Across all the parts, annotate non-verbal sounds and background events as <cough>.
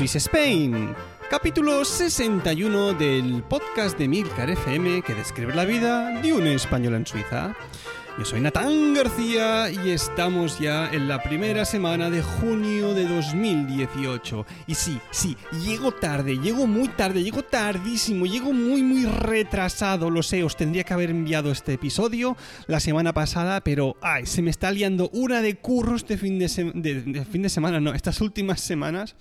Swiss Spain, capítulo 61 del podcast de Milcar FM que describe la vida de un español en Suiza. Yo soy Natán García y estamos ya en la primera semana de junio de 2018. Y sí, sí, llego tarde, llego muy tarde, llego tardísimo, llego muy, muy retrasado. Lo sé, os tendría que haber enviado este episodio la semana pasada, pero ay, se me está liando una de curros de fin de, de fin de semana, no, estas últimas semanas.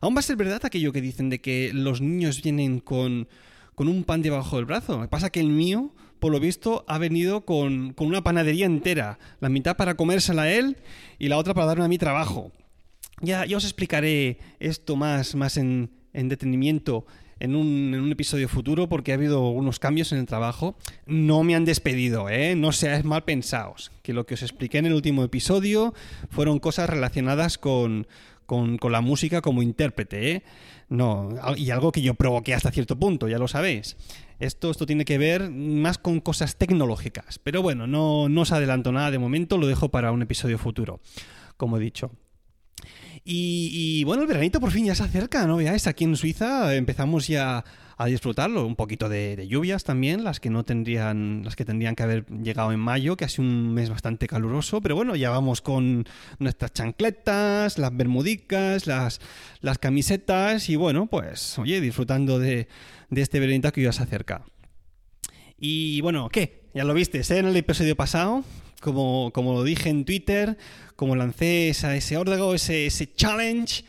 Aún va a ser verdad aquello que dicen de que los niños vienen con, con un pan debajo del brazo. Lo que pasa que el mío, por lo visto, ha venido con, con una panadería entera. La mitad para comérsela a él y la otra para darme a mí trabajo. Ya, ya os explicaré esto más, más en, en detenimiento en un, en un episodio futuro porque ha habido unos cambios en el trabajo. No me han despedido, ¿eh? No seáis mal pensados. Que lo que os expliqué en el último episodio fueron cosas relacionadas con, con, con la música como intérprete, ¿eh? No, y algo que yo provoqué hasta cierto punto, ya lo sabéis. Esto, esto tiene que ver más con cosas tecnológicas. Pero bueno, no, no os adelanto nada de momento, lo dejo para un episodio futuro, como he dicho. Y, bueno, el veranito por fin ya se acerca, ¿no? Veáis, aquí en Suiza empezamos ya a disfrutarlo. Un poquito de, de lluvias también, las que no tendrían, las que tendrían que haber llegado en mayo, que ha sido un mes bastante caluroso. Pero bueno, ya vamos con nuestras chancletas, las bermudicas, las, las camisetas y bueno, pues, oye, disfrutando de, de este veranito que ya se acerca. Y bueno, ¿qué? Ya lo viste, ¿eh? En el episodio pasado, como, como lo dije en Twitter, como lancé ese órdago, ese, ese challenge.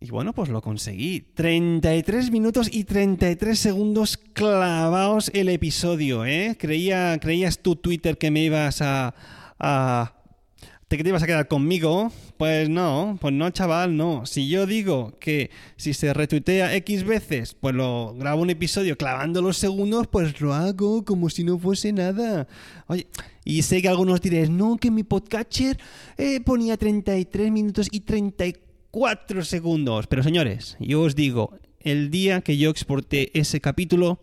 Y bueno, pues lo conseguí. 33 minutos y 33 segundos clavados el episodio, ¿eh? Creía, creías tú, Twitter, que me ibas a... a ¿Te que te ibas a quedar conmigo? Pues no, pues no, chaval, no. Si yo digo que si se retuitea X veces, pues lo grabo un episodio clavando los segundos, pues lo hago como si no fuese nada. Oye, y sé que algunos diréis, no, que mi podcatcher eh, ponía 33 minutos y 34 segundos. Pero señores, yo os digo, el día que yo exporté ese capítulo,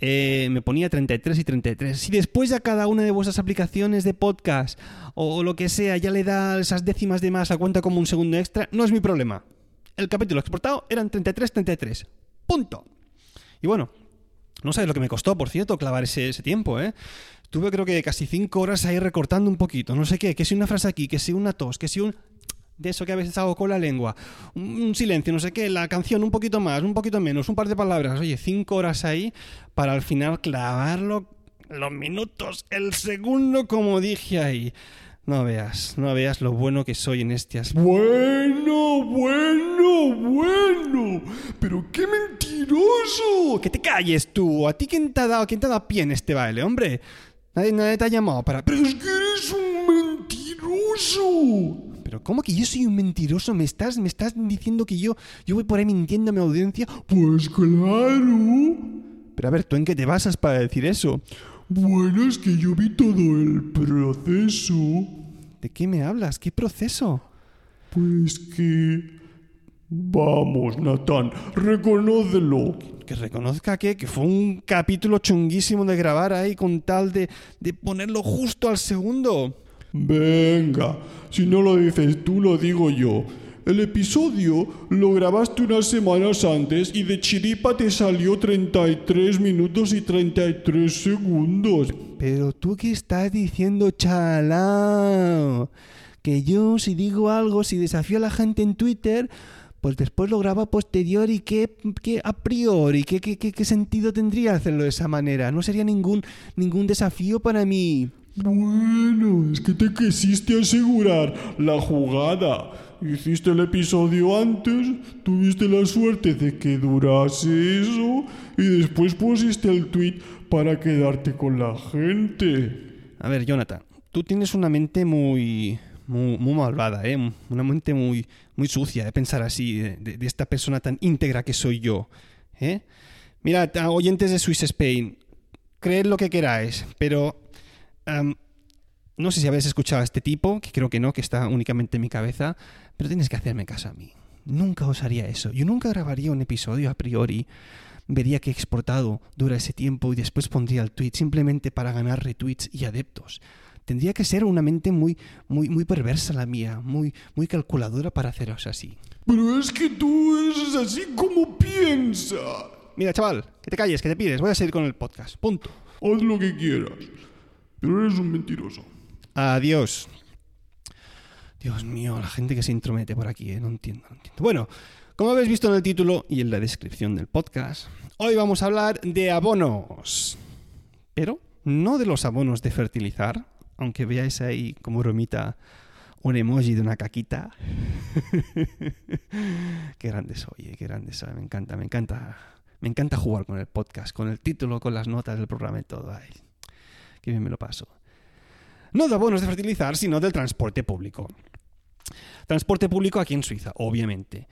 eh, me ponía 33 y 33. Si después a cada una de vuestras aplicaciones de podcast o, lo que sea ya le da esas décimas de más a cuenta como un segundo extra, no es mi problema. El capítulo exportado eran 33, 33. Punto. Y bueno, no sabes lo que me costó, por cierto, clavar ese, ese tiempo, ¿eh? Tuve creo que casi 5 horas ahí recortando un poquito, no sé qué, que si una frase aquí, que si una tos, que si un... De eso que a veces hago con la lengua. Un, silencio, no sé qué, la canción un poquito más, un poquito menos, un par de palabras. Oye, cinco horas ahí para al final clavarlo los minutos, el segundo, como dije ahí. No veas, no veas lo bueno que soy en este as- Bueno, bueno, bueno. Pero qué mentiroso. Que te calles tú. ¿A ti quién te ha dado, quién te ha dado pie en este baile, hombre? Nadie, nadie te ha llamado para... Pero es que eres un mentiroso. Pero ¿cómo que yo soy un mentiroso? ¿Me estás, me estás diciendo que yo, yo voy por ahí mintiendo a mi audiencia? Pues claro. Pero a ver, ¿tú en qué te basas para decir eso? Bueno, es que yo vi todo el proceso. ¿De qué me hablas? ¿Qué proceso? Pues que Vamos, Natán, reconócelo. Que reconozca que, que fue un capítulo chunguísimo de grabar ahí con tal de, de ponerlo justo al segundo. Venga, si no lo dices tú, lo digo yo. El episodio lo grabaste unas semanas antes y de chiripa te salió 33 minutos y 33 segundos. Pero tú qué estás diciendo, chalao. Que yo si digo algo, si desafío a la gente en Twitter, pues después lo grabo a posterior y qué, qué a priori, ¿Qué, qué, qué, qué sentido tendría hacerlo de esa manera. No sería ningún, ningún desafío para mí. Bueno, es que te quisiste asegurar la jugada. Hiciste el episodio antes, tuviste la suerte de que durase eso y después pusiste el tweet para quedarte con la gente. A ver, Jonathan, tú tienes una mente muy, muy, muy malvada, ¿eh? Una mente muy, muy sucia de pensar así, de, esta persona tan íntegra que soy yo, ¿eh? Mirad, oyentes de Swiss Spain, creed lo que queráis, pero... Um, no sé si habéis escuchado a este tipo, que creo que no, que está únicamente en mi cabeza, pero tienes que hacerme caso a mí. Nunca os haría eso. Yo nunca grabaría un episodio a priori, vería que he exportado dura ese tiempo y después pondría el tweet simplemente para ganar retweets y adeptos. Tendría que ser una mente muy, muy, muy perversa la mía, muy, muy calculadora para haceros así. Pero es que tú eres así como piensa. Mira, chaval, que te calles, que te pides. Voy a seguir con el podcast. Punto. Haz lo que quieras. Pero eres un mentiroso. Adiós. Dios mío, la gente que se intromete por aquí, ¿eh? no entiendo, no entiendo. Bueno, como habéis visto en el título y en la descripción del podcast, hoy vamos a hablar de abonos. Pero no de los abonos de fertilizar, aunque veáis ahí como bromita un emoji de una caquita. <laughs> qué grande soy, qué grande soy, me encanta, me encanta. Me encanta jugar con el podcast, con el título, con las notas del programa y todo. Bien me lo paso. No de abonos de fertilizar, sino del transporte público. Transporte público aquí en Suiza, obviamente.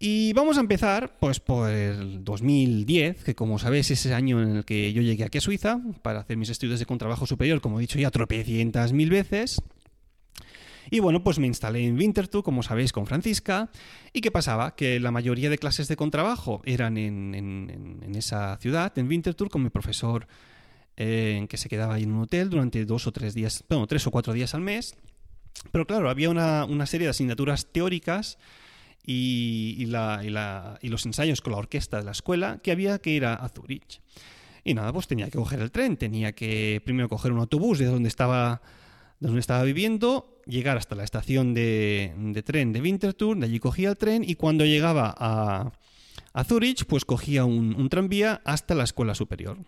Y vamos a empezar pues por el 2010, que como sabéis es el año en el que yo llegué aquí a Suiza para hacer mis estudios de contrabajo superior, como he dicho ya tropecientas mil veces. Y bueno, pues me instalé en Winterthur, como sabéis, con Francisca. ¿Y qué pasaba? Que la mayoría de clases de contrabajo eran en, en esa ciudad, en Winterthur, con mi profesor eh, que se quedaba ahí en un hotel durante dos o tres días, bueno, tres o cuatro días al mes. Pero claro, había una, una serie de asignaturas teóricas y, y, la, y, la, y, los ensayos con la orquesta de la escuela que había que ir a, a Zurich. Y nada, pues tenía que coger el tren, tenía que primero coger un autobús de donde estaba, de donde estaba viviendo, llegar hasta la estación de, de tren de Winterthur, de allí cogía el tren y cuando llegaba a, a Zurich, pues cogía un, un tranvía hasta la escuela superior.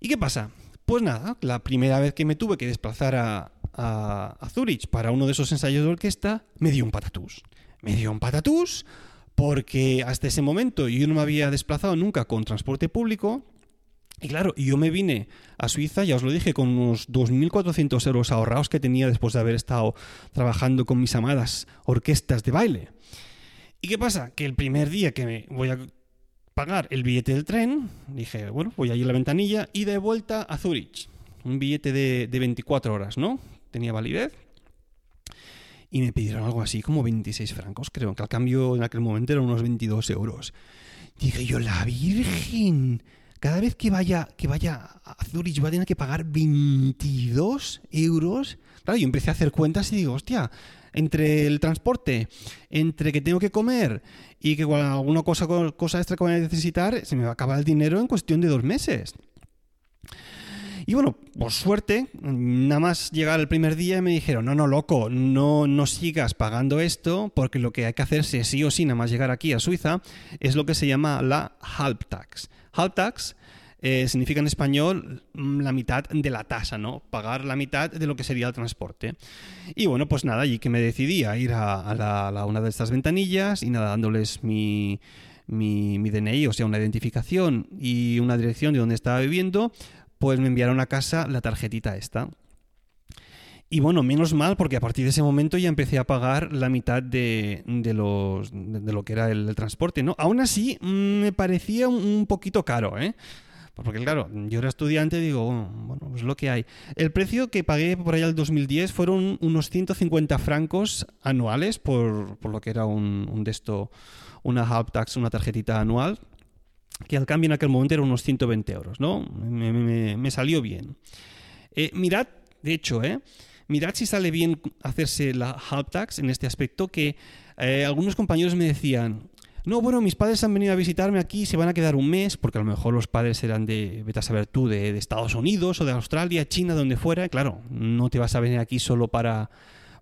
¿Y qué pasa? Pues nada, la primera vez que me tuve que desplazar a, a, a Zurich para uno de esos ensayos de orquesta, me dio un patatús. Me dio un patatús porque hasta ese momento yo no me había desplazado nunca con transporte público. Y claro, yo me vine a Suiza, ya os lo dije, con unos 2.400 euros ahorrados que tenía después de haber estado trabajando con mis amadas orquestas de baile. ¿Y qué pasa? Que el primer día que me voy a pagar el billete del tren, dije, bueno, voy a ir a la ventanilla y de vuelta a Zurich. Un billete de, de 24 horas, ¿no? Tenía validez. Y me pidieron algo así como 26 francos, creo, que al cambio en aquel momento eran unos 22 euros. Dije yo, la Virgen, cada vez que vaya, que vaya a Zurich va a tener que pagar 22 euros. Claro, yo empecé a hacer cuentas y digo, hostia, entre el transporte, entre que tengo que comer y que alguna cosa, cosa extra que voy a necesitar, se me va a acabar el dinero en cuestión de dos meses. Y bueno, por suerte, nada más llegar el primer día me dijeron, no, no, loco, no, no sigas pagando esto, porque lo que hay que hacerse sí o sí, nada más llegar aquí a Suiza, es lo que se llama la Halbtax. Halbtax eh, significa en español la mitad de la tasa, ¿no? Pagar la mitad de lo que sería el transporte. Y bueno, pues nada, allí que me decidí a ir a, la, una de estas ventanillas y nada, dándoles mi, mi, mi DNI, o sea, una identificación y una dirección de donde estaba viviendo, pues me enviaron a casa la tarjetita esta. Y bueno, menos mal, porque a partir de ese momento ya empecé a pagar la mitad de, de los, de, lo que era el, transporte, ¿no? Aún así, me parecía un, poquito caro, ¿eh? Porque claro, yo era estudiante digo, bueno, pues lo que hay. El precio que pagué por allá el 2010 fueron unos 150 francos anuales por, por lo que era un, un de esto, una half tax, una tarjetita anual, que al cambio en aquel momento era unos 120 euros, ¿no? Me, me- me salió bien. Eh, mirad, de hecho, ¿eh? Mirad si sale bien hacerse la half tax en este aspecto, que eh, algunos compañeros me decían, no, bueno, mis padres han venido a visitarme aquí, se van a quedar un mes, porque a lo mejor los padres eran de, vete a saber tú, de, de Estados Unidos o de Australia, China, donde fuera. Claro, no te vas a venir aquí solo para,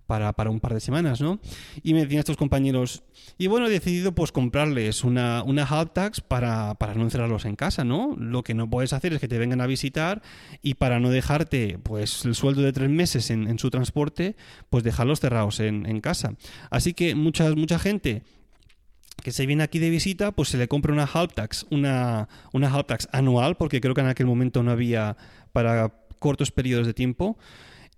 para, para un par de semanas, ¿no? Y me decían estos compañeros, y bueno, he decidido pues comprarles una, una tax para, para no encerrarlos en casa, ¿no? Lo que no puedes hacer es que te vengan a visitar y para no dejarte pues el sueldo de tres meses en, su transporte, pues dejarlos cerrados en, casa. Así que mucha, mucha gente que se viene aquí de visita, pues se le compra una half tax, una, una half tax anual, porque creo que en aquel momento no había para cortos periodos de tiempo.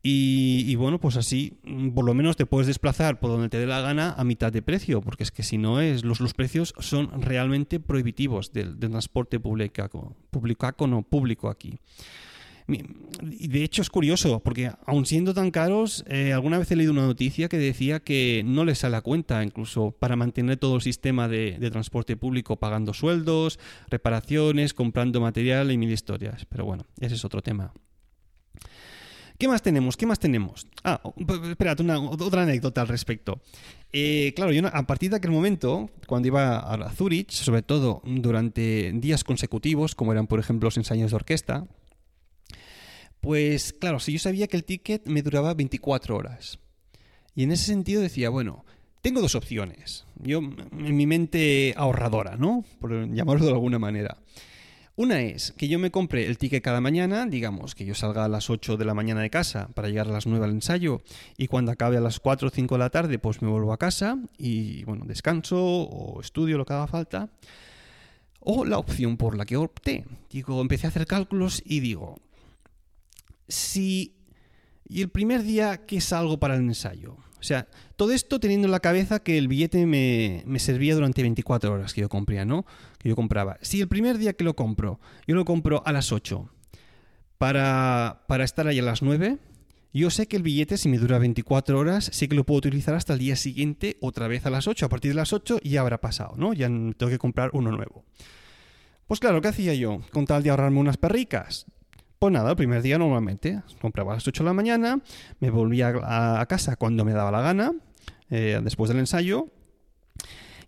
Y, bueno, pues así mm, por lo menos te puedes desplazar por donde te dé la gana a mitad de precio, porque es que si no es, los, los precios son realmente prohibitivos del, transporte público, público, no, público aquí. Y de hecho es curioso, porque aun siendo tan caros, eh, alguna vez he leído una noticia que decía que no les sale a cuenta, incluso para mantener todo el sistema de, de transporte público, pagando sueldos, reparaciones, comprando material y mil historias. Pero bueno, ese es otro tema. ¿Qué más tenemos? ¿Qué más tenemos? Ah, espérate, una, otra anécdota al respecto. Eh, claro, yo a partir de aquel momento, cuando iba a Zurich, sobre todo durante días consecutivos, como eran por ejemplo los ensayos de orquesta, pues claro, si yo sabía que el ticket me duraba 24 horas. Y en ese sentido decía, bueno, tengo dos opciones. Yo, en mi mente ahorradora, ¿no? Por llamarlo de alguna manera. Una es que yo me compre el ticket cada mañana, digamos, que yo salga a las 8 de la mañana de casa para llegar a las 9 al ensayo y cuando acabe a las 4 o 5 de la tarde pues me vuelvo a casa y bueno, descanso o estudio lo que haga falta. O la opción por la que opté. Digo, empecé a hacer cálculos y digo, si... Y el primer día que salgo para el ensayo. O sea, todo esto teniendo en la cabeza que el billete me, me servía durante 24 horas que yo compré, ¿no? Que yo compraba. Si el primer día que lo compro, yo lo compro a las 8 para, para estar ahí a las 9, yo sé que el billete, si me dura 24 horas, sí que lo puedo utilizar hasta el día siguiente, otra vez a las 8. A partir de las 8 ya habrá pasado, ¿no? Ya tengo que comprar uno nuevo. Pues claro, ¿qué hacía yo? Con tal de ahorrarme unas perricas. Pues nada, el primer día normalmente compraba a las 8 de la mañana, me volvía a, casa cuando me daba la gana, eh, después del ensayo,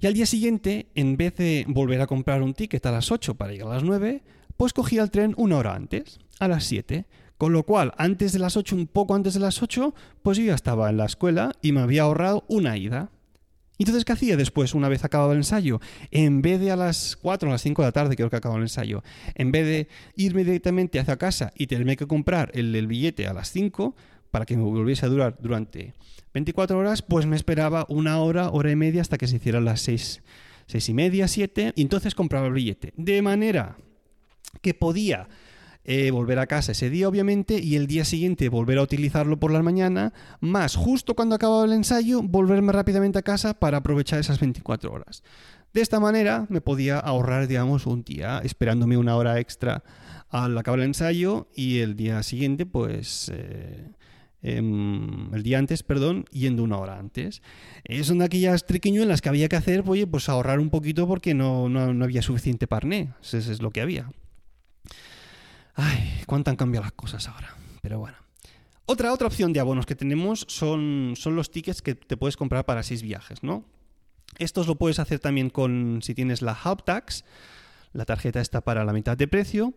y al día siguiente, en vez de volver a comprar un ticket a las 8 para llegar a las 9, pues cogía el tren una hora antes, a las 7. Con lo cual, antes de las 8, un poco antes de las 8, pues yo ya estaba en la escuela y me había ahorrado una ida. Entonces, ¿qué hacía después, una vez acabado el ensayo? En vez de a las 4 o a las 5 de la tarde, creo que acababa el ensayo, en vez de irme directamente hacia casa y tenerme que comprar el, el billete a las 5 para que me volviese a durar durante 24 horas, pues me esperaba una hora, hora y media hasta que se hicieran las 6, 6 y media, 7, y entonces compraba el billete. De manera que podía eh, volver a casa ese día, obviamente, y el día siguiente volver a utilizarlo por la mañana, más justo cuando acababa el ensayo, volverme rápidamente a casa para aprovechar esas 24 horas. De esta manera me podía ahorrar, digamos, un día esperándome una hora extra al acabar el ensayo y el día siguiente, pues... Eh, em, el día antes, perdón, yendo una hora antes. Son de aquellas triquiñuelas que había que hacer, oye, pues ahorrar un poquito porque no, no, no había suficiente parné. Eso es lo que había. Ay, cuánto han cambiado las cosas ahora. Pero bueno. Otra, otra opción de abonos que tenemos son, son los tickets que te puedes comprar para seis viajes, ¿no? Estos lo puedes hacer también con si tienes la Hub Tax, la tarjeta está para la mitad de precio.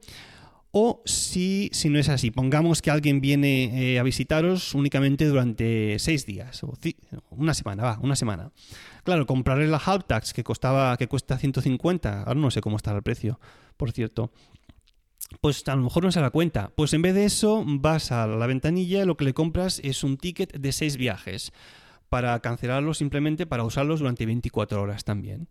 O si, si no es así, pongamos que alguien viene eh, a visitaros únicamente durante seis días, o una semana, va, una semana. Claro, comprarle la Hub Tax que costaba, que cuesta 150, ahora no sé cómo está el precio, por cierto pues a lo mejor no se da cuenta. Pues en vez de eso, vas a la ventanilla y lo que le compras es un ticket de seis viajes para cancelarlos simplemente para usarlos durante 24 horas también.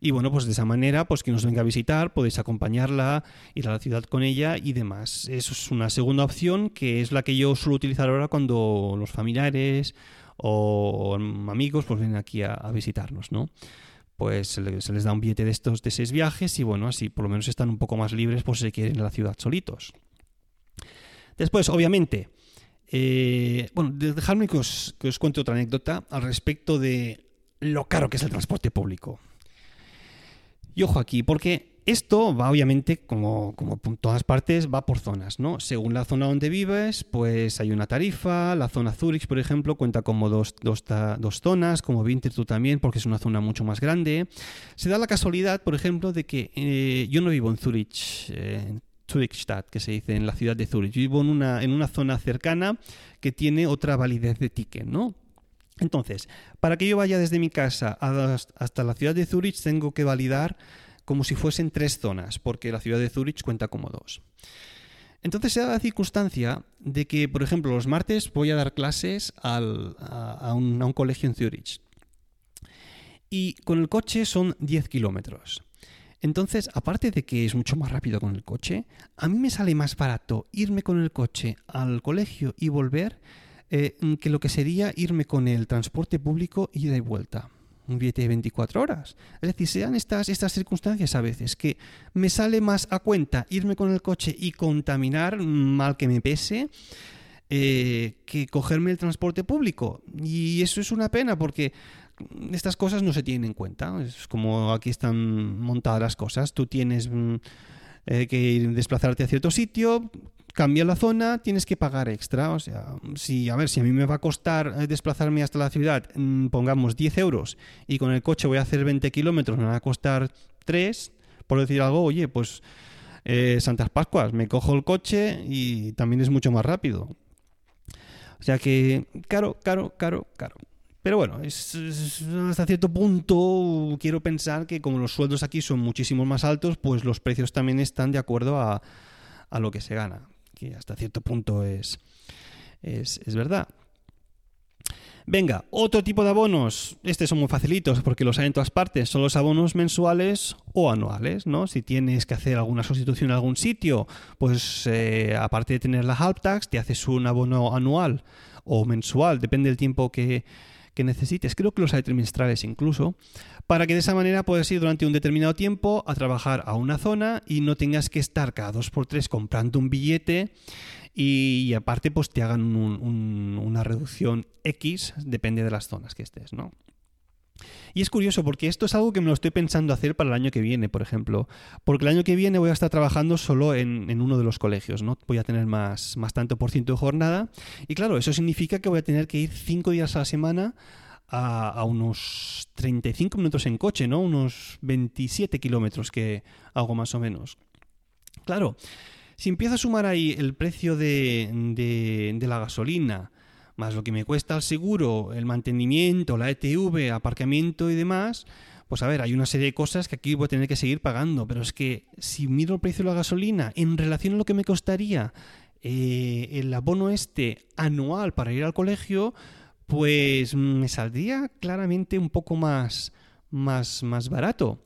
Y bueno, pues de esa manera, pues que nos venga a visitar, podéis acompañarla, ir a la ciudad con ella y demás. Eso es una segunda opción que es la que yo suelo utilizar ahora cuando los familiares o amigos pues vienen aquí a, a visitarnos, ¿no? Pues se les, da un billete de estos de seis viajes y bueno, así por lo menos están un poco más libres por si quieren ir a la ciudad solitos. Después, obviamente, eh, bueno, dejadme que os, que os cuente otra anécdota al respecto de lo caro que es el transporte público. Y ojo aquí, porque esto va obviamente, como, como todas partes, va por zonas, ¿no? Según la zona donde vives, pues hay una tarifa. La zona Zurich, por ejemplo, cuenta como dos, dos, dos zonas, como Winterthur también, porque es una zona mucho más grande. Se da la casualidad, por ejemplo, de que eh, yo no vivo en Zurich, eh, Zurichstadt, que se dice en la ciudad de Zurich. Vivo en una, en una zona cercana que tiene otra validez de ticket, ¿no? Entonces, para que yo vaya desde mi casa hasta la ciudad de Zurich, tengo que validar como si fuesen tres zonas, porque la ciudad de Zurich cuenta como dos. Entonces se da la circunstancia de que, por ejemplo, los martes voy a dar clases a, un, colegio en Zurich. Y con el coche son 10 kilómetros. Entonces, aparte de que es mucho más rápido con el coche, a mí me sale más barato irme con el coche al colegio y volver eh, que lo que sería irme con el transporte público ida y vuelta un billete de 24 horas. Es decir, sean estas, estas circunstancias a veces que me sale más a cuenta irme con el coche y contaminar mal que me pese eh, que cogerme el transporte público. Y eso es una pena porque estas cosas no se tienen en cuenta. Es como aquí están montadas las cosas. Tú tienes mm, eh, que desplazarte a cierto sitio, cambia la zona, tienes que pagar extra. O sea, si, a ver, si a mí me va a costar eh, desplazarme hasta la ciudad, mm, pongamos 10 euros, y con el coche voy a hacer 20 kilómetros, me va a costar 3, por decir algo, oye, pues eh, Santas Pascuas, me cojo el coche y también es mucho más rápido. O sea que, caro, caro, caro, caro. Pero bueno, hasta cierto punto quiero pensar que como los sueldos aquí son muchísimo más altos, pues los precios también están de acuerdo a, a lo que se gana que hasta cierto punto es, es, verdad. Venga, otro tipo de abonos. Estos son muy facilitos porque los hay en todas partes. Son los abonos mensuales o anuales, ¿no? Si tienes que hacer alguna sustitución en algún sitio, pues eh, aparte de tener la half tax, te haces un abono anual o mensual, depende del tiempo que, que necesites, creo que los hay trimestrales incluso, para que de esa manera puedas ir durante un determinado tiempo a trabajar a una zona y no tengas que estar cada dos por tres comprando un billete y, aparte pues te hagan una reducción X, depende de las zonas que estés, ¿no? Y es curioso porque esto es algo que me lo estoy pensando hacer para el año que viene, por ejemplo. Porque el año que viene voy a estar trabajando solo en, uno de los colegios, ¿no? Voy a tener más, más tanto por ciento de jornada. Y claro, eso significa que voy a tener que ir cinco días a la semana a, a, unos 35 minutos en coche, ¿no? Unos 27 kilómetros que hago más o menos. Claro, si empiezo a sumar ahí el precio de, de, de la gasolina, más lo que me cuesta el seguro, el mantenimiento, la ETV, aparcamiento y demás, pues a ver, hay una serie de cosas que aquí voy a tener que seguir pagando, pero es que si miro el precio de la gasolina en relación a lo que me costaría eh, el abono este anual para ir al colegio, pues me saldría claramente un poco más, más, más barato.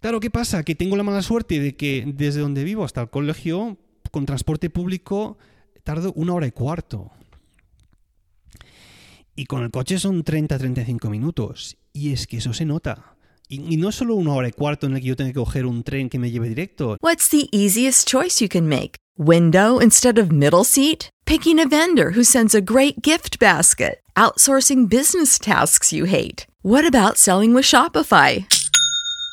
Claro, ¿qué pasa? Que tengo la mala suerte de que desde donde vivo hasta el colegio, con transporte público, tardo una hora y cuarto. Y con el coche son 30-35 minutos. Y es que eso se nota. Y, no solo una hora y cuarto en el que yo tengo que coger un tren que me lleve directo. What's the easiest choice you can make? Window instead of middle seat? Picking a vendor who sends a great gift basket? Outsourcing business tasks you hate? What about selling with Shopify?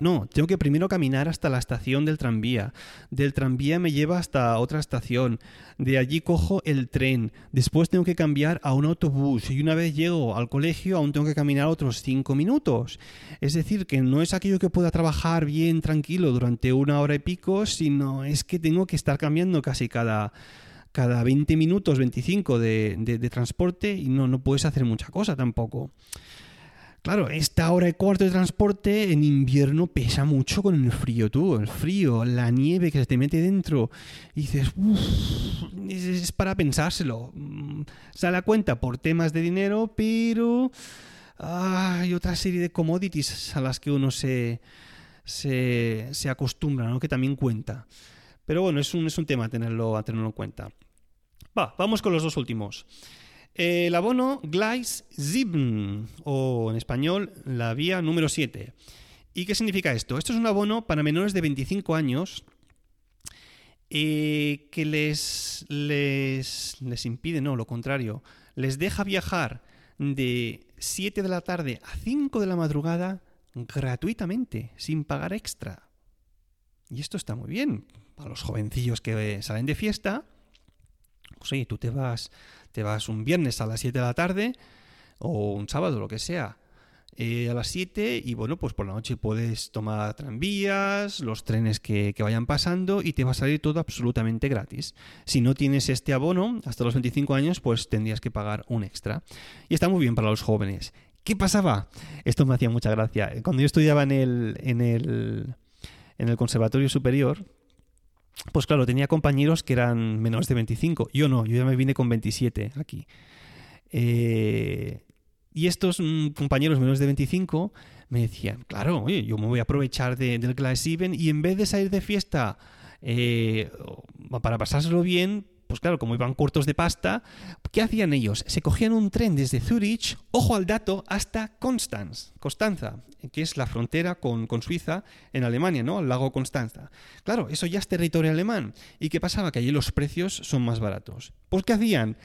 No, tengo que primero caminar hasta la estación del tranvía. Del tranvía me lleva hasta otra estación. De allí cojo el tren. Después tengo que cambiar a un autobús. Y una vez llego al colegio aún tengo que caminar otros cinco minutos. Es decir, que no es aquello que pueda trabajar bien tranquilo durante una hora y pico, sino es que tengo que estar cambiando casi cada cada 20 minutos, 25 de, de, de transporte y no, no puedes hacer mucha cosa tampoco. Claro, esta hora y cuarto de transporte en invierno pesa mucho con el frío, tú. El frío, la nieve que se te mete dentro. Y dices, uff, es, para pensárselo. Mm, sale a cuenta por temas de dinero, pero hay otra serie de commodities a las que uno se, se, se acostumbra, ¿no? Que también cuenta. Pero bueno, es un, es un tema tenerlo, a tenerlo en cuenta. Va, vamos con los dos últimos. El abono Gleis 7, o en español, la vía número 7. ¿Y qué significa esto? Esto es un abono para menores de 25 años eh, que les, les, les impide, no, lo contrario, les deja viajar de 7 de la tarde a 5 de la madrugada gratuitamente, sin pagar extra. Y esto está muy bien. Para los jovencillos que salen de fiesta, pues oye, tú te vas te vas un viernes a las 7 de la tarde o un sábado, lo que sea, eh, a las 7 y bueno, pues por la noche puedes tomar tranvías, los trenes que, que, vayan pasando y te va a salir todo absolutamente gratis. Si no tienes este abono hasta los 25 años, pues tendrías que pagar un extra. Y está muy bien para los jóvenes. ¿Qué pasaba? Esto me hacía mucha gracia. Cuando yo estudiaba en el, en el, en el Conservatorio Superior, pues claro, tenía compañeros que eran menores de 25. Yo no, yo ya me vine con 27 aquí. Eh, y estos mm, compañeros menores de 25 me decían, claro, oye, yo me voy a aprovechar de, del Class 7 y en vez de salir de fiesta eh, para pasárselo bien, pues claro, como iban cortos de pasta, ¿qué hacían ellos? Se cogían un tren desde Zurich, ojo al dato, hasta Constanz, Constanza, que es la frontera con, con, Suiza en Alemania, ¿no? Al lago Constanza. Claro, eso ya es territorio alemán. ¿Y qué pasaba? Que allí los precios son más baratos. Pues ¿qué hacían?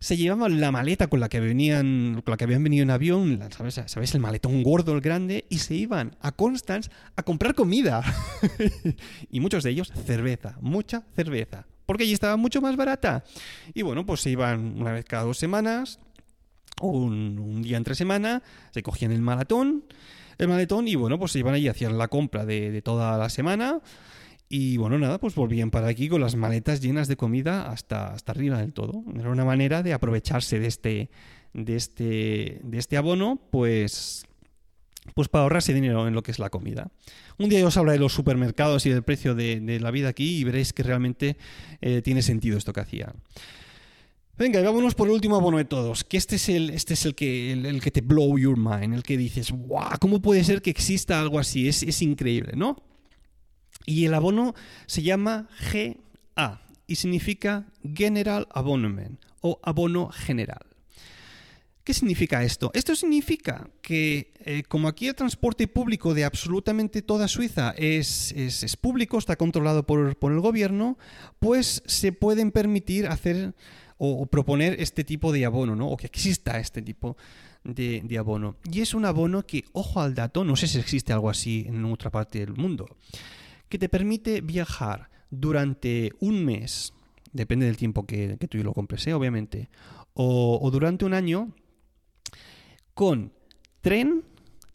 se llevaban la maleta con la que venían, con la que habían venido en avión, ¿sabes? ¿sabes? El maletón gordo, el grande, y se iban a Constance a comprar comida. <laughs> y muchos de ellos cerveza, mucha cerveza porque allí estaba mucho más barata. Y bueno, pues se iban una vez cada dos semanas, un, un día entre semana, se cogían el maratón, el maletón y bueno, pues se iban allí, hacían la compra de, de toda la semana. Y bueno, nada, pues volvían para aquí con las maletas llenas de comida hasta, hasta arriba del todo. Era una manera de aprovecharse de este, de este, de este abono, pues pues para ahorrarse dinero en lo que es la comida. Un día yo os hablaré de los supermercados y del precio de, la vida aquí y veréis que realmente eh, tiene sentido esto que hacía. Venga, y vámonos por el último abono de todos, que este es el, este es el, que, el, el que te blow your mind, el que dices, ¡guau! ¿Cómo puede ser que exista algo así? Es, es increíble, ¿no? Y el abono se llama GA y significa General Abonnement o abono general. ¿Qué significa esto? Esto significa que eh, como aquí el transporte público de absolutamente toda Suiza es, es, público, está controlado por, por, el gobierno, pues se pueden permitir hacer o, proponer este tipo de abono, ¿no? O que exista este tipo de, abono. Y es un abono que, ojo al dato, no sé si existe algo así en otra parte del mundo, que te permite viajar durante un mes, depende del tiempo que, tú lo compres, ¿eh? obviamente, o durante un año con tren,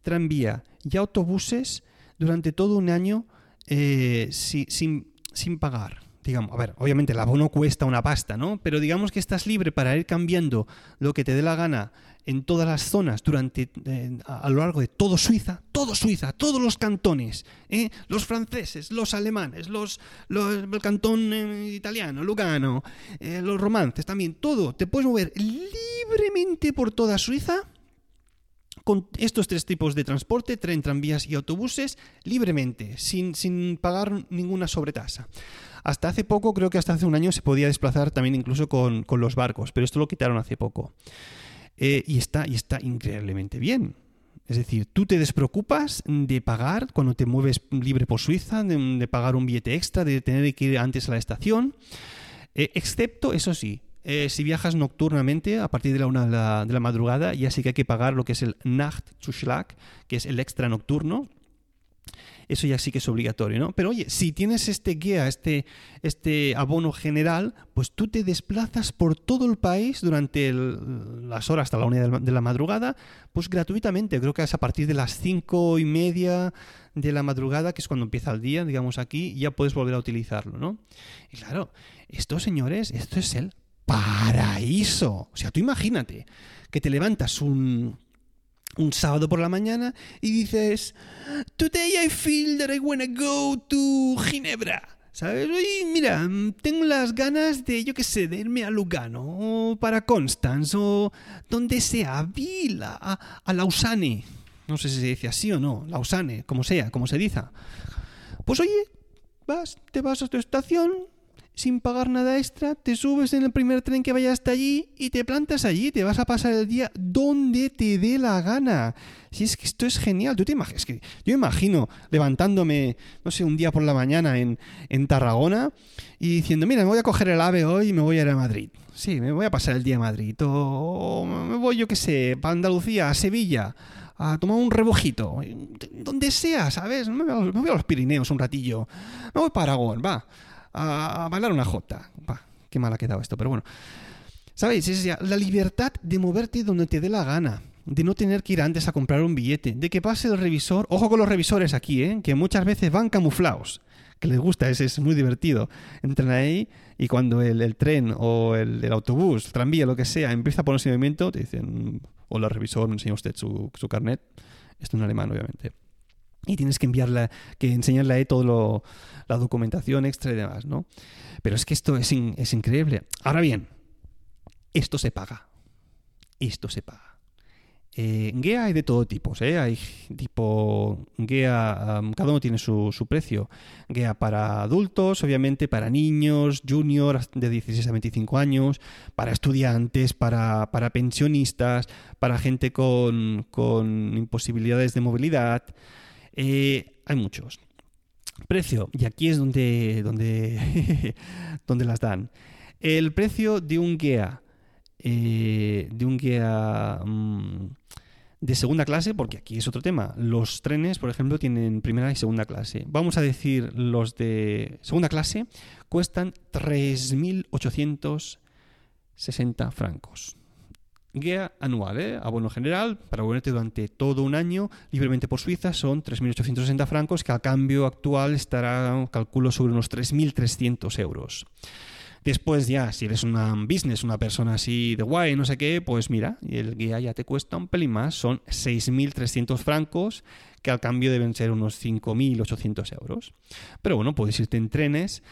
tranvía y autobuses durante todo un año eh, sin, sin pagar digamos, a ver, obviamente el abono cuesta una pasta, ¿no? Pero digamos que estás libre para ir cambiando lo que te dé la gana en todas las zonas durante eh, a lo largo de todo Suiza, todo Suiza, todos los cantones, ¿eh? los franceses, los alemanes, los, el cantón eh, italiano, Lugano, los romances también, todo, te puedes mover libremente por toda Suiza con estos tres tipos de transporte, tren, tranvías y autobuses, libremente, sin, sin pagar ninguna sobretasa. Hasta hace poco, creo que hasta hace un año, se podía desplazar también incluso con, con los barcos, pero esto lo quitaron hace poco. Eh, y, está, y está increíblemente bien. Es decir, tú te despreocupas de pagar cuando te mueves libre por Suiza, de, pagar un billete extra, de tener que ir antes a la estación, eh, excepto, eso sí, eh, si viajas nocturnamente a partir de la una de la, madrugada, ya sí que hay que pagar lo que es el Nachtzuschlag, que es el extra nocturno, eso ya sí que es obligatorio, ¿no? Pero oye, si tienes este guía, este, este abono general, pues tú te desplazas por todo el país durante las horas hasta la una de la madrugada, pues gratuitamente. Creo que es a partir de las cinco y media de la madrugada, que es cuando empieza el día, digamos aquí, ya puedes volver a utilizarlo, ¿no? Y claro, esto, señores, esto es el paraíso. O sea, tú imagínate que te levantas un un sábado por la mañana y dices, Today I feel that I wanna go to Ginebra. ¿Sabes? Y mira, tengo las ganas de, yo qué sé, de irme a Lugano, o para Constance, o donde sea, a Vila, a, a Lausanne. No sé si se dice así o no, Lausanne, como sea, como se dice. Pues oye, vas, te vas a tu estación, sin pagar nada extra, te subes en el primer tren que vaya hasta allí y te plantas allí, te vas a pasar el día donde te dé la gana. Si es que esto es genial, tú te imaginas, que yo imagino levantándome, no sé, un día por la mañana en, en Tarragona y diciendo, mira, me voy a coger el AVE hoy y me voy a ir a Madrid. Sí, me voy a pasar el día a Madrid. O me voy, yo qué sé, para Andalucía, a Sevilla a tomar un rebujito, donde sea, ¿sabes? Me voy, a los Pirineos un ratillo, me voy para Aragón, va a, bailar una jota. qué mal ha quedado esto, pero bueno. ¿Sabéis? Es la libertad de moverte donde te dé la gana. De no tener que ir antes a comprar un billete. De que pase el revisor. Ojo con los revisores aquí, ¿eh? Que muchas veces van camuflados. Que les gusta, es, es muy divertido. Entran ahí y cuando el, tren o el, autobús, el tranvía, lo que sea, empieza a ponerse en movimiento, te dicen: Hola, revisor, me enseña usted su, su carnet. Esto en alemán, obviamente y tienes que enviarla, que enseñarle ahí todo la documentación extra y demás, ¿no? Pero es que esto es, es increíble. Ahora bien, esto se paga. Esto se paga. Eh, GEA hay de todo tipo, ¿eh? Hay tipo GEA, cada uno tiene su, su, precio. GEA para adultos, obviamente, para niños, juniors de 16 a 25 años, para estudiantes, para, para pensionistas, para gente con, con imposibilidades de movilidad. Eh, hay muchos. Precio, y aquí es donde, donde, <laughs> donde las dan. El precio de un guía, eh, de un guía mm, de segunda clase, porque aquí es otro tema. Los trenes, por ejemplo, tienen primera y segunda clase. Vamos a decir, los de segunda clase cuestan 3.860 francos guía anual, ¿eh? abono general, para volverte durante todo un año libremente por Suiza, son 3.860 francos, que a cambio actual estará, calculo, sobre unos 3.300 euros. Después ya, si eres una business, una persona así de guay, no sé qué, pues mira, el guía ya te cuesta un pelín más, son 6.300 francos, que al cambio deben ser unos 5.800 euros. Pero bueno, puedes irte en trenes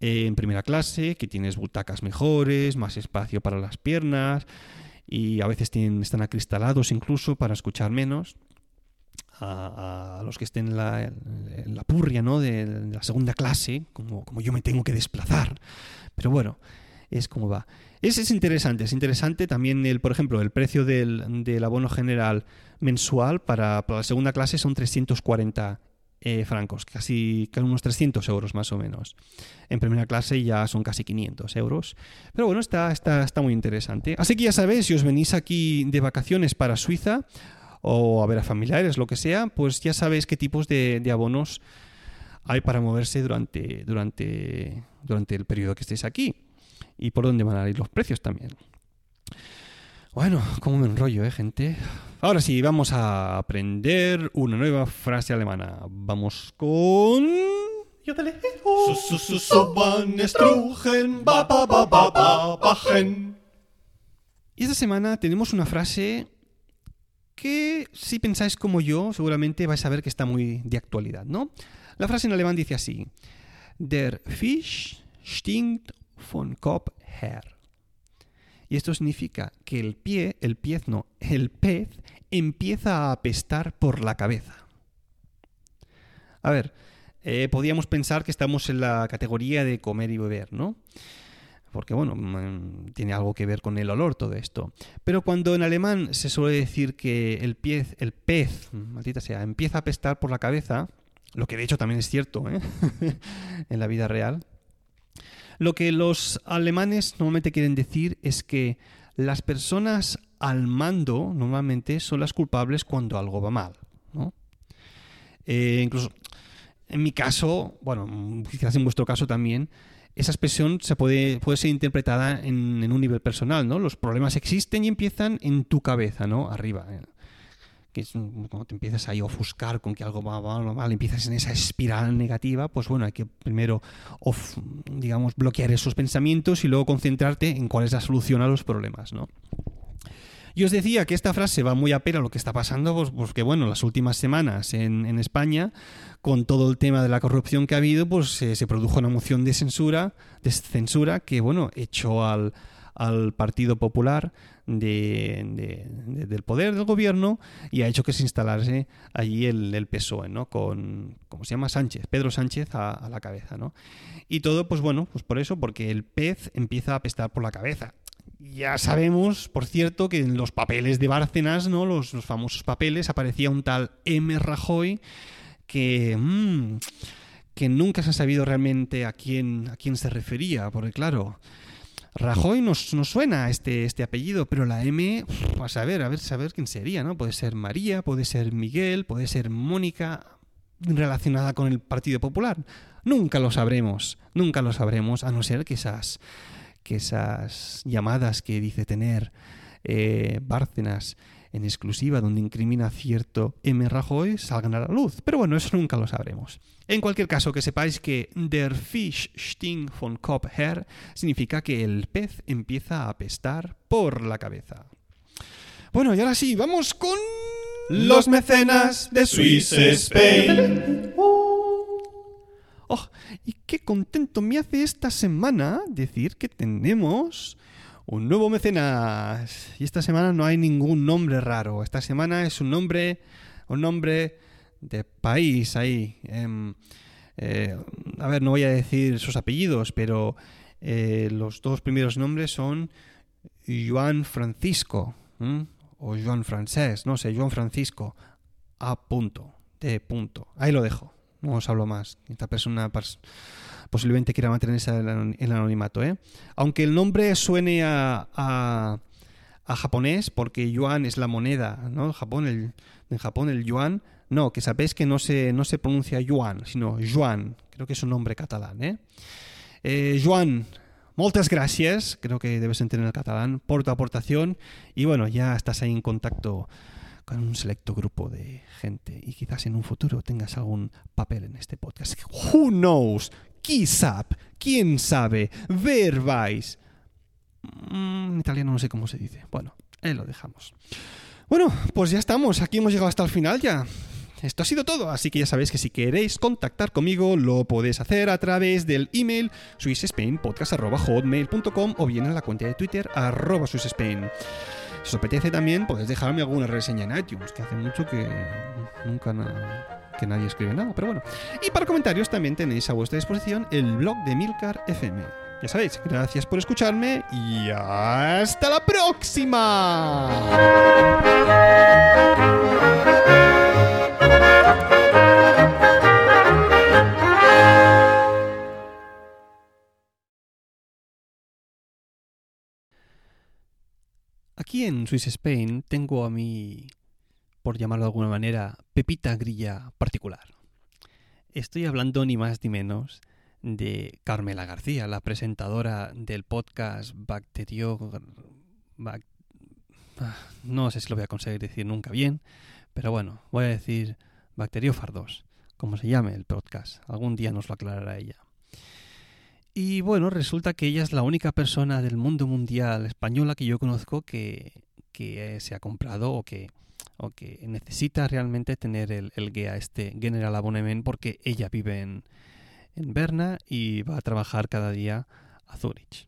eh, en primera clase, que tienes butacas mejores, más espacio para las piernas, y a veces tienen, están acristalados incluso para escuchar menos. A, los que estén en la, purria ¿no? de, la segunda clase, como, como yo me tengo que desplazar. Pero bueno, es como va. Es interesante, es interesante también, el, por ejemplo, el precio del, del abono general mensual para, para, la segunda clase son 340 eh, francos, casi, unos 300 euros más o menos. En primera clase ya son casi 500 euros. Pero bueno, está, está, está muy interesante. Así que ya sabéis, si os venís aquí de vacaciones para Suiza o a ver a familiares, lo que sea, pues ya sabéis qué tipos de, abonos hay para moverse durante, durante, durante el periodo que estéis aquí y por dónde van a ir los precios también. Bueno, como me enrollo, ¿eh, gente? Ahora sí, vamos a aprender una nueva frase alemana. Vamos con... Su, su, su, so, van, estrugen, ba, ba, ba, ba, ba, bajen. Y esta semana tenemos una frase que si pensáis como yo, seguramente vais a ver que está muy de actualidad, ¿no? La frase en alemán dice así: Der Fisch stinkt von Kopf her. Y esto significa que el pie, el pez no, el pez empieza a apestar por la cabeza. A ver, eh, podríamos pensar que estamos en la categoría de comer y beber, ¿no? Porque, bueno, mm, tiene algo que ver con el olor todo esto. Pero cuando en alemán se suele decir que el, pez, el pez, maldita sea, empieza a apestar por la cabeza, lo que de hecho también es cierto ¿eh? <laughs> en la vida real, lo que los alemanes normalmente quieren decir es que las personas al mando normalmente son las culpables cuando algo va mal. Eh, incluso en mi caso, bueno, quizás en vuestro caso también, esa expresión se puede, puede ser interpretada en, en, un nivel personal, ¿no? Los problemas existen y empiezan en tu cabeza, ¿no? Arriba. Que es cuando te empiezas ahí a ofuscar con que algo va mal, mal, empiezas en esa espiral negativa, pues bueno, hay que primero, digamos, bloquear esos pensamientos y luego concentrarte en cuál es la solución a los problemas, ¿no? Y os decía que esta frase va muy a pera a lo que está pasando, pues, porque bueno, las últimas semanas en, en, España, con todo el tema de la corrupción que ha habido, pues eh, se produjo una moción de censura, de censura que bueno, echó al, al Partido Popular de, de, de, del poder del gobierno y ha hecho que se instalase allí el, el PSOE, ¿no? Con, ¿cómo se llama? Sánchez, Pedro Sánchez a, a, la cabeza, ¿no? Y todo, pues bueno, pues por eso, porque el pez empieza a apestar por la cabeza. Ya sabemos, por cierto, que en los papeles de Bárcenas, ¿no? Los, los famosos papeles, aparecía un tal M. Rajoy que... Mmm, que nunca se ha sabido realmente a quién, a quién se refería, porque claro, Rajoy nos, nos suena este, este apellido, pero la M, a saber, a ver, saber quién sería, ¿no? Puede ser María, puede ser Miguel, puede ser Mónica, relacionada con el Partido Popular. Nunca lo sabremos, nunca lo sabremos, a no ser que esas, que esas llamadas que dice tener eh, Bárcenas en exclusiva donde incrimina cierto M. Rajoy salgan a la luz. Pero bueno, eso nunca lo sabremos. En cualquier caso, que sepáis que der Fisch stinkt von Kopf her significa que el pez empieza a apestar por la cabeza. Bueno, y ahora sí, vamos con... Los mecenas de Swiss Spain. <laughs> Oh, y qué contento me hace esta semana decir que tenemos un nuevo mecenas. Y esta semana no hay ningún nombre raro. Esta semana es un nombre, un nombre de país ahí. Eh, eh, a ver, no voy a decir sus apellidos, pero eh, los dos primeros nombres son Juan Francisco o Juan Francés, no sé, Juan Francisco. A punto, de punto. Ahí lo dejo. No os hablo más. Esta persona posiblemente quiera mantenerse en el anonimato. ¿eh? Aunque el nombre suene a, a, a, japonés, porque yuan es la moneda, ¿no? Japón, el, en Japón el yuan, no, que sabéis que no se, no se pronuncia yuan, sino yuan. Creo que es un nombre catalán. ¿eh? Eh, Joan, moltes gràcies, creo que debes entender el catalán, por tu aportación. Y bueno, ya estás ahí en contacto con un selecto grupo de gente y quizás en un futuro tengas algún papel en este podcast. Who knows? ¿Quién sabe? Ver vais. Mm, en italiano no sé cómo se dice. Bueno, ahí lo dejamos. Bueno, pues ya estamos. Aquí hemos llegado hasta el final ya. Esto ha sido todo, así que ya sabéis que si queréis contactar conmigo lo podéis hacer a través del email swissspainpodcast.hotmail.com o bien en la cuenta de Twitter arroba swissspain. Si os apetece también, podéis dejarme alguna reseña en iTunes, que hace mucho que nunca que nadie escribe nada, pero bueno. Y para comentarios también tenéis a vuestra disposición el blog de Milcar FM. Ya sabéis, gracias por escucharme y hasta la próxima. Aquí en Swiss Spain tengo a mi, por llamarlo de alguna manera, Pepita Grilla particular. Estoy hablando ni más ni menos de Carmela García, la presentadora del podcast Bacterio... Bac... No sé si lo voy a conseguir decir nunca bien, pero bueno, voy a decir Bacteriofardos, como se llame el podcast. Algún día nos lo aclarará ella. Y bueno, resulta que ella es la única persona del mundo mundial española que yo conozco que, se ha comprado o que, o que necesita realmente tener el, el GEA, este General Abonnement, porque ella vive en, en Berna y va a trabajar cada día a Zurich.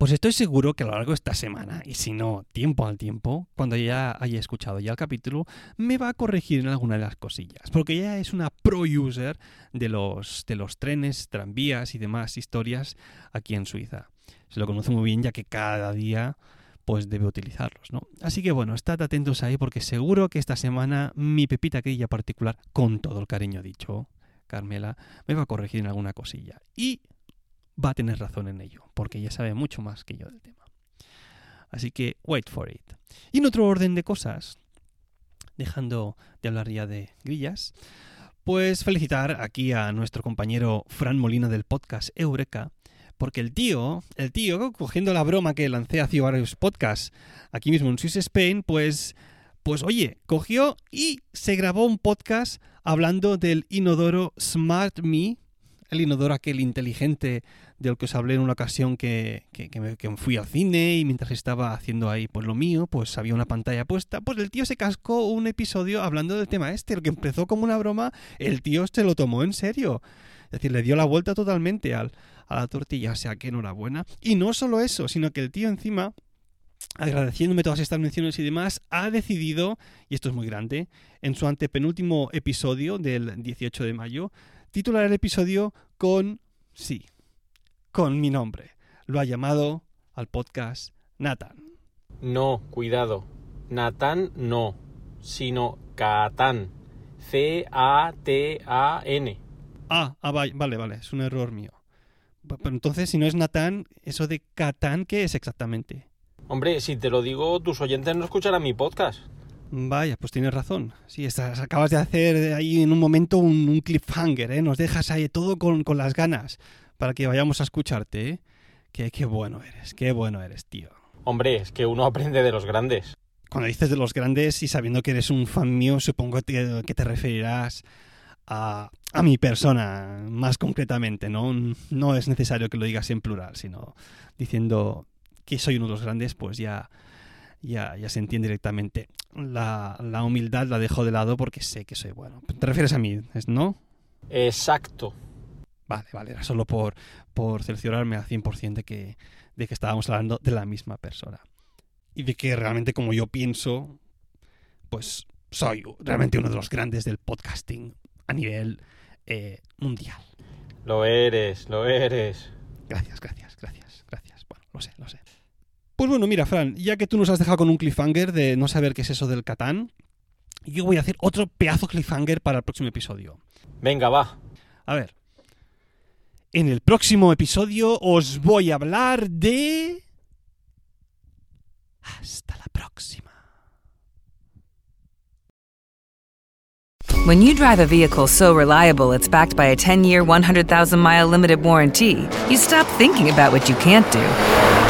Pues estoy seguro que a lo largo de esta semana, y si no, tiempo al tiempo, cuando ya haya escuchado ya el capítulo, me va a corregir en alguna de las cosillas. Porque ella es una pro user de los, de los trenes, tranvías y demás historias aquí en Suiza. Se lo conoce muy bien ya que cada día pues debe utilizarlos, ¿no? Así que bueno, estad atentos ahí porque seguro que esta semana mi pepita querilla particular, con todo el cariño dicho, Carmela, me va a corregir en alguna cosilla. Y va a tener razón en ello, porque ella sabe mucho más que yo del tema. Así que, wait for it. Y en otro orden de cosas, dejando de hablar ya de grillas, pues felicitar aquí a nuestro compañero Fran Molina del podcast Eureka, porque el tío, el tío, cogiendo la broma que lancé hace varios podcasts aquí mismo en Swiss Spain, pues, pues oye, cogió y se grabó un podcast hablando del inodoro Smart Me, el inodoro aquel inteligente del que os hablé en una ocasión que, me, fui al cine y mientras estaba haciendo ahí pues lo mío, pues había una pantalla puesta, pues el tío se cascó un episodio hablando del tema este, lo que empezó como una broma, el tío se lo tomó en serio. Es decir, le dio la vuelta totalmente al, a la tortilla, o sea que enhorabuena. Y no solo eso, sino que el tío encima agradeciéndome todas estas menciones y demás, ha decidido, y esto es muy grande, en su antepenúltimo episodio del 18 de mayo, titular el episodio con sí, con mi nombre. Lo ha llamado al podcast Nathan. No, cuidado. Nathan no, sino Catán. C-A-T-A-N. Ah, ah, vale, vale, es un error mío. Pero entonces, si no es Nathan, eso de Catán, ¿qué es exactamente? Hombre, si te lo digo, tus oyentes no escucharán mi podcast. Vaya, pues tienes razón. Sí, estás, acabas de hacer ahí en un momento un, cliffhanger, ¿eh? Nos dejas ahí todo con, las ganas para que vayamos a escucharte, ¿eh? Qué, qué bueno eres, qué bueno eres, tío. Hombre, es que uno aprende de los grandes. Cuando dices de los grandes y sabiendo que eres un fan mío, supongo que, que te referirás a, a, mi persona, más concretamente, ¿no? No es necesario que lo digas en plural, sino diciendo que soy uno de los grandes, pues ya ya, ya se entiende directamente. La, la, humildad la dejo de lado porque sé que soy bueno. ¿Te refieres a mí, no? Exacto. Vale, vale, era solo por, por cerciorarme al 100% de que, de que estábamos hablando de la misma persona. Y de que realmente como yo pienso, pues soy realmente uno de los grandes del podcasting a nivel eh, mundial. Lo eres, lo eres. Gracias, gracias, gracias, gracias. Bueno, lo sé, lo sé. Pues bueno, mira, Fran, ya que tú nos has dejado con un cliffhanger de no saber qué es eso del Catán, yo voy a hacer otro pedazo cliffhanger para el próximo episodio. Venga, va. A ver. En el próximo episodio os voy a hablar de... Hasta la próxima. When you drive a vehicle so reliable it's backed by a 10-year, 100,000-mile limited warranty, you stop thinking about what you can't do